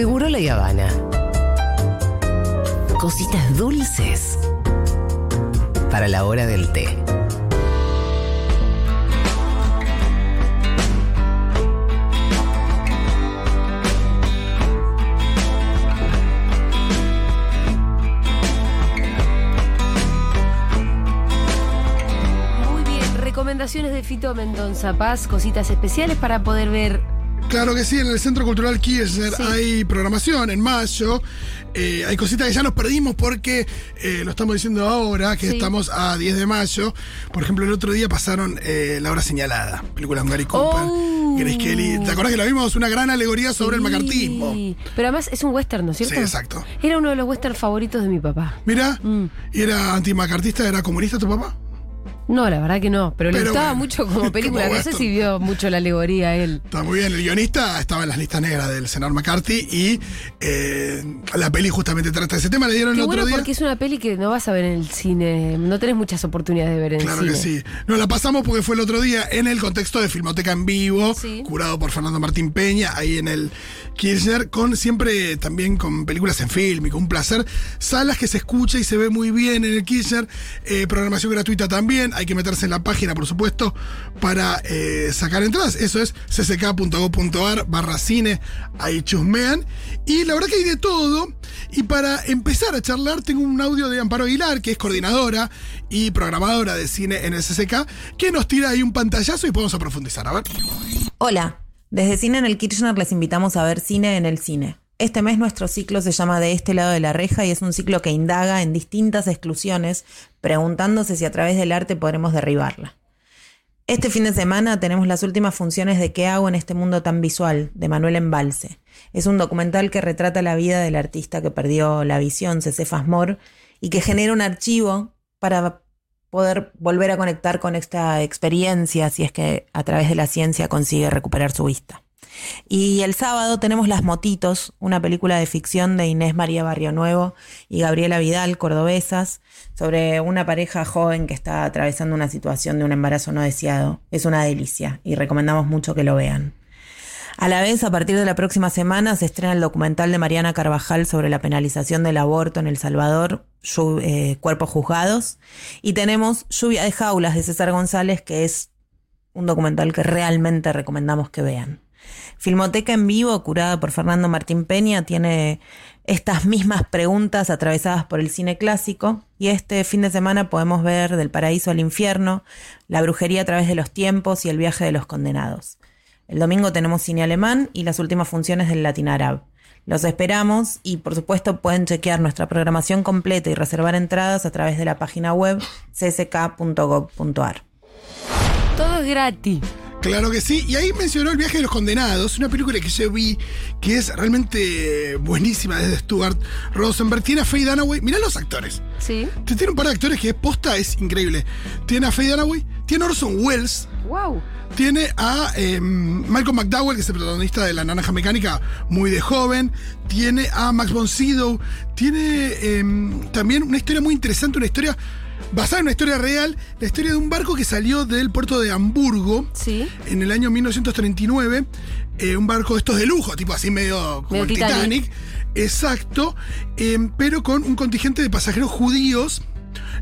Seguro la Habana. Cositas dulces para la hora del té. Recomendaciones de Fito Mendonza Paz, cositas especiales para poder ver. Claro que sí, en el Centro Cultural Kirchner Sí. hay programación en mayo. Eh, hay cositas que ya nos perdimos porque eh, lo estamos diciendo ahora, que Sí. estamos a 10 de mayo. Por ejemplo, el otro día pasaron eh, La Hora Señalada, película con Gary Cooper, Oh. Grace Kelly. ¿Te acuerdas que la vimos? Una gran alegoría sobre el macartismo. Pero además es un western, ¿no es cierto? Sí, exacto. Era uno de los western favoritos de mi papá. Mira, Mm. ¿y era antimacartista? ¿Era comunista tu papá? No, la verdad que no, pero, le Pero gustaba bueno, mucho como película. como no sé si vio mucho la alegoría él. Está muy bien, el guionista estaba en las listas negras del senador McCarthy y eh, la peli justamente trata ese tema. Le dieron Qué el otro bueno día. porque es una peli que no vas a ver en el cine. No tenés muchas oportunidades de ver en Claro el que cine. sí. Nos la pasamos porque fue el otro día en el contexto de Filmoteca en Vivo, Sí. curado por Fernando Martín Peña, ahí en el Kirchner, con siempre también con películas en film y con un placer. Salas que se escucha y se ve muy bien en el Kirchner. eh, programación gratuita también. Hay que meterse en la página, por supuesto, para eh, sacar entradas. Eso es cck.gov.ar barra cine. Ahí chusmean. Y la verdad que hay de todo. Y para empezar a charlar, tengo un audio de Amparo Aguilar, que es coordinadora y programadora de cine en el CCK, que nos tira ahí un pantallazo y podemos a profundizar. A ver. Hola, desde Cine en el Kirchner les invitamos a ver cine en el cine. Este mes nuestro ciclo se llama De este lado de la reja y es un ciclo que indaga en distintas exclusiones, preguntándose si a través del arte podremos derribarla. Este fin de semana tenemos las últimas funciones de ¿Qué hago en este mundo tan visual? de Manuel Embalse. Es un documental que retrata la vida del artista que perdió la visión, Cecefas Mor, y que genera un archivo para poder volver a conectar con esta experiencia si es que a través de la ciencia consigue recuperar su vista. Y el sábado tenemos Las Motitos, una película de ficción de Inés María Barrio Nuevo y Gabriela Vidal, cordobesas, sobre una pareja joven que está atravesando una situación de un embarazo no deseado. Es una delicia y recomendamos mucho que lo vean. A la vez, a partir de la próxima semana se estrena el documental de Mariana Carvajal sobre la penalización del aborto en El Salvador, eh, Cuerpos Juzgados. Y tenemos Lluvia de Jaulas de César González, que es un documental que realmente recomendamos que vean. Filmoteca en vivo, curada por Fernando Martín Peña, tiene estas mismas preguntas atravesadas por el cine clásico y este fin de semana podemos ver Del paraíso al infierno, La brujería a través de los tiempos y El viaje de los condenados. El domingo tenemos cine alemán y las últimas funciones del Latin Arab. Los esperamos y por supuesto pueden chequear nuestra programación completa y reservar entradas a través de la página web csk.gov.ar. Todo es gratis. Claro que sí. Y ahí mencionó El viaje de los condenados, una película que yo vi que es realmente buenísima desde Stuart Rosenberg. Tiene a Faye Dunaway. Mirá los actores. Sí. Tiene un par de actores que posta es increíble. Tiene a Faye Dunaway, tiene Orson Welles, Wow. tiene a eh, Malcolm McDowell, que es el protagonista de La Naranja Mecánica, muy de joven. Tiene a Max von Sydow. Tiene eh, también una historia muy interesante, una historia basada en una historia real, la historia de un barco que salió del puerto de Hamburgo Sí. en el año 1939. eh, un barco de estos de lujo, tipo así medio como Medio el Titanic. Titanic. Exacto, eh, pero con un contingente de pasajeros judíos.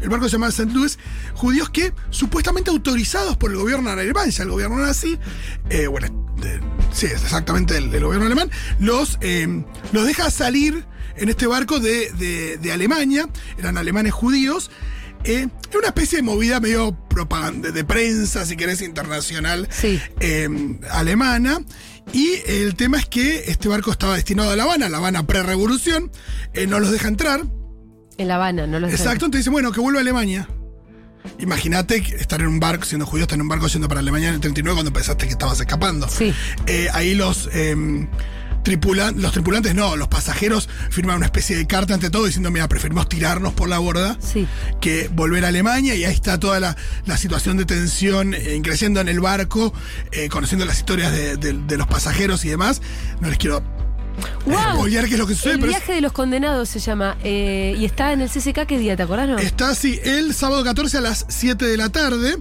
El barco se llama St. Louis, judíos que supuestamente autorizados por el gobierno alemán, ya el gobierno nazi, eh, bueno, de- sí, es exactamente el, el gobierno alemán, los, eh, los deja salir en este barco de, de- de Alemania, eran alemanes judíos, eh, era una especie de movida medio propaganda, de prensa, si querés, internacional Sí. eh, alemana. Y el tema es que este barco estaba destinado a La Habana, La Habana pre-revolución, eh, no los deja entrar. En La Habana, no lo sé. Exacto, entonces dicen, bueno, que vuelva a Alemania. Imagínate estar en un barco, siendo judío, estar en un barco yendo para Alemania en el 39 cuando pensaste que estabas escapando. Sí. Eh, ahí los, eh, tripulan- los tripulantes, no, los pasajeros firman una especie de carta ante todo diciendo, mira, preferimos tirarnos por la borda Sí. que volver a Alemania y ahí está toda la, la situación de tensión eh, creciendo en el barco, eh, conociendo las historias de, de- de los pasajeros y demás. No les quiero ¡Wow! spoilear qué es lo que sucede, El pero es- viaje de los condenados se llama. eh, y está en el CCK, ¿qué día? ¿Te acordás, no? está así el sábado 14 a las 7 de la tarde.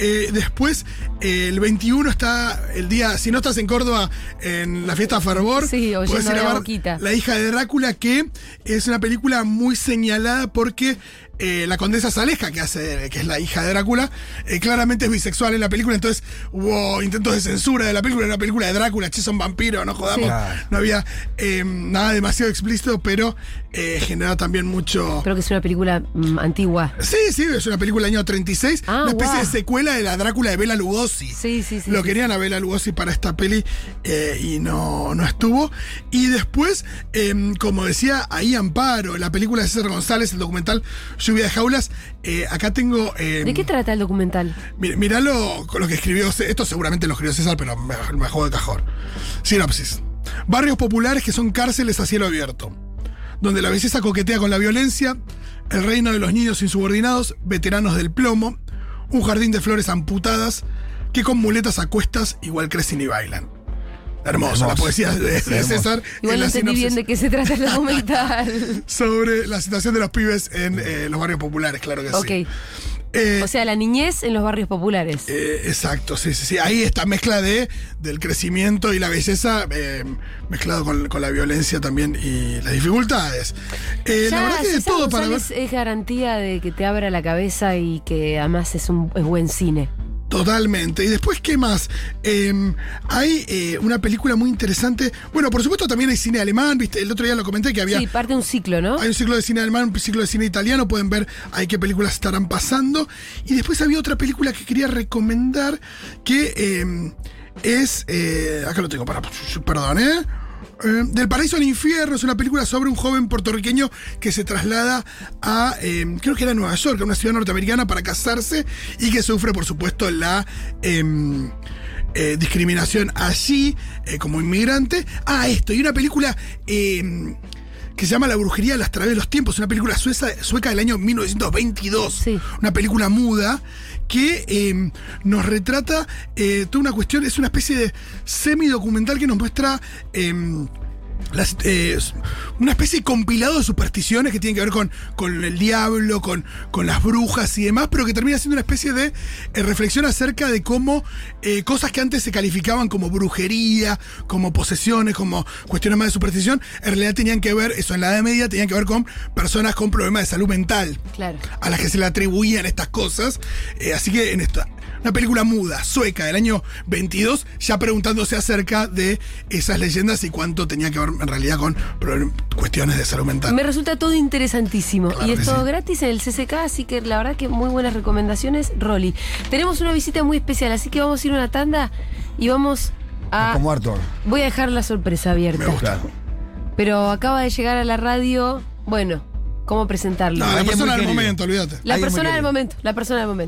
Eh, después, eh, el 21 está el día, si no estás en Córdoba, en la fiesta Fervor. Sí, oyendo podés ir a la ver boquita. La hija de Drácula, que es una película muy señalada porque eh, la condesa Saleja, que hace, que es la hija de Drácula, eh, claramente es bisexual en la película, entonces hubo intentos de censura de la película, era una película de Drácula, che, son vampiros, no jodamos. Sí. No había eh, nada demasiado explícito, pero eh, genera también mucho. Creo que es una película mm, antigua. Sí, sí, es una película del año 36, Ah, una especie de secuela de la Drácula de Bela Lugosi. Sí, sí, sí. Lo sí. querían a Bela Lugosi para esta peli eh, y no, no estuvo. Y después, em, como decía, ahí Amparo, la película de César González, el documental Lluvia de Jaulas. eh, acá tengo. em, ¿De qué trata el documental? mi- Miralo con lo que escribió. Esto seguramente lo escribió César, pero me, me juego de cajón. Sinopsis: Barrios populares que son cárceles a cielo abierto. Donde la belleza coquetea con la violencia, el reino de los niños insubordinados, veteranos del plomo, un jardín de flores amputadas que con muletas a cuestas igual crecen y bailan. Hermoso, la poesía de. César. Igual en no entendí bien de qué se trata el documental. Sobre la situación de los pibes en eh, los barrios populares, claro que sí. Eh, O sea, la niñez en los barrios populares. Eh, exacto, sí, sí, sí. Ahí esta mezcla de, del crecimiento y la belleza eh, mezclado con, con la violencia también y las dificultades. Eh, la verdad que de César todo para ver. González es garantía de que te abra la cabeza y que además es un es buen cine. Totalmente. Y después, ¿qué más? Eh, hay eh, una película muy interesante. Bueno, por supuesto también hay cine alemán, ¿viste? El otro día lo comenté que había... Sí, parte de un ciclo, ¿no? Hay un ciclo de cine alemán, un ciclo de cine italiano, pueden ver ahí qué películas estarán pasando. Y después había otra película que quería recomendar que eh, es. eh, acá lo tengo, para, perdón, ¿eh? Eh, Del paraíso al infierno es una película sobre un joven puertorriqueño que se traslada a, eh, creo que era Nueva York, a una ciudad norteamericana para casarse y que sufre, por supuesto, la em, eh, discriminación allí como inmigrante. Ah, esto, y una película em, que se llama La brujería de las través de los tiempos, una película sueca, sueca del año 1922, Sí. una película muda que eh, nos retrata eh, toda una cuestión, es una especie de semidocumental que nos muestra... eh, las, eh, una especie de compilado de supersticiones que tienen que ver con, con el diablo, con, con las brujas y demás, pero que termina siendo una especie de eh, reflexión acerca de cómo eh, cosas que antes se calificaban como brujería, como posesiones, como cuestiones más de superstición, en realidad tenían que ver, eso en la Edad Media, tenían que ver con personas con problemas de salud mental Claro. a las que se le atribuían estas cosas. Así que en esta, una película muda, sueca, del año 22, ya preguntándose acerca de esas leyendas y cuánto tenía que ver en realidad con cuestiones de salud mental. Me resulta todo interesantísimo. Claro y es todo sí. gratis en el CCK, así que la verdad que muy buenas recomendaciones, Rolly. Tenemos una visita muy especial, así que vamos a ir a una tanda y vamos a. Como Arthur. Voy a dejar la sorpresa abierta. Me gusta. Pero acaba de llegar a la radio. Bueno, ¿cómo presentarlo? No, la persona del querido. momento, olvídate. la persona del momento, la persona del momento.